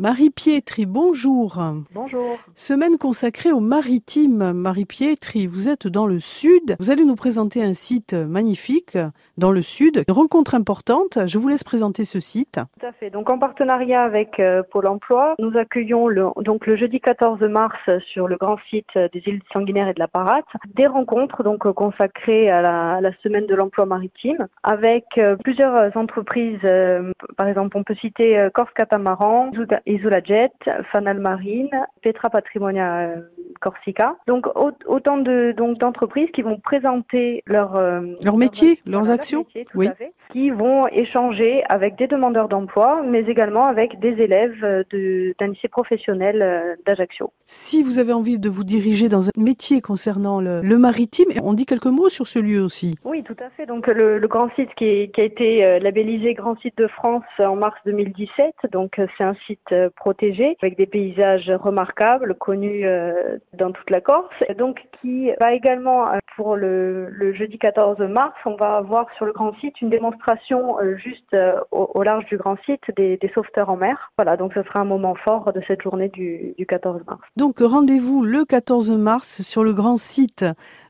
Marie Pietri, bonjour. Bonjour. Semaine consacrée au maritime. Marie Pietri, vous êtes dans le sud. Vous allez nous présenter un site magnifique dans le sud. Une rencontre importante. Je vous laisse présenter ce site. Tout à fait. Donc en partenariat avec euh, Pôle emploi, nous accueillons le, donc le jeudi 14 mars sur le grand site des îles Sanguinaires et de la Parate des rencontres donc consacrées à la, à la semaine de l'emploi maritime avec euh, plusieurs entreprises. Euh, par exemple, on peut citer Corse Catamaran, Isolajet, Fanal Marine, Petra Patrimonia euh, Corsica. Donc autant de donc d'entreprises qui vont présenter leur euh, leur métier, leurs actions, oui. qui vont échanger avec des demandeurs d'emploi, mais également avec des élèves de, d'un lycée professionnel euh, d'Ajaccio. Si vous avez envie de vous diriger dans un métier concernant le, le, maritime, on dit quelques mots sur ce lieu aussi. Oui, tout à fait. Donc le, le grand site qui, qui, a été labellisé Grand Site de France en mars 2017, donc c'est un site euh, protégé avec des paysages remarquables connus euh, dans toute la Corse. Donc qui va également euh, pour le, jeudi 14 mars, on va avoir sur le grand site une démonstration juste au, au, large du grand site des, des, sauveteurs en mer. Voilà, donc ce sera un moment fort de cette journée du 14 mars. Donc rendez-vous le 14 mars sur le grand site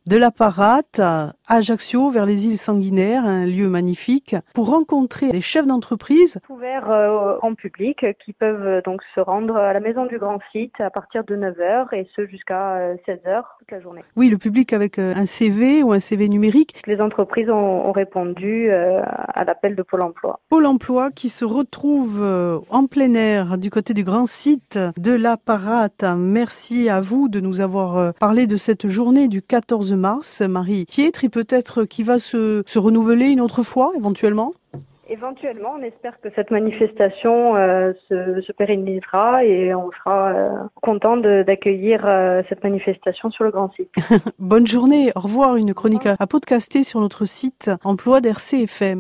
de la Parate à Ajaccio vers les îles Sanguinaires, un lieu magnifique, pour rencontrer des chefs d'entreprise. Ouvert euh, en public qui peuvent euh, donc se rendre à la maison du grand site à partir de 9h et ce jusqu'à 16h euh, toute la journée. Oui, le public avec un CV ou un CV numérique. Les entreprises ont, ont répondu à l'appel de Pôle emploi. Pôle emploi qui se retrouve en plein air du côté du grand site de la Parate. Merci à vous de nous avoir parlé de cette journée du 14 mars, Marie Pietri, peut-être qui va se, se renouveler une autre fois éventuellement? Éventuellement, on espère que cette manifestation euh, se, se, pérennisera et on sera euh, content d'accueillir euh, cette manifestation sur le grand site. Bonne journée, au revoir. Une chronique à podcaster sur notre site emploi d'RCFM.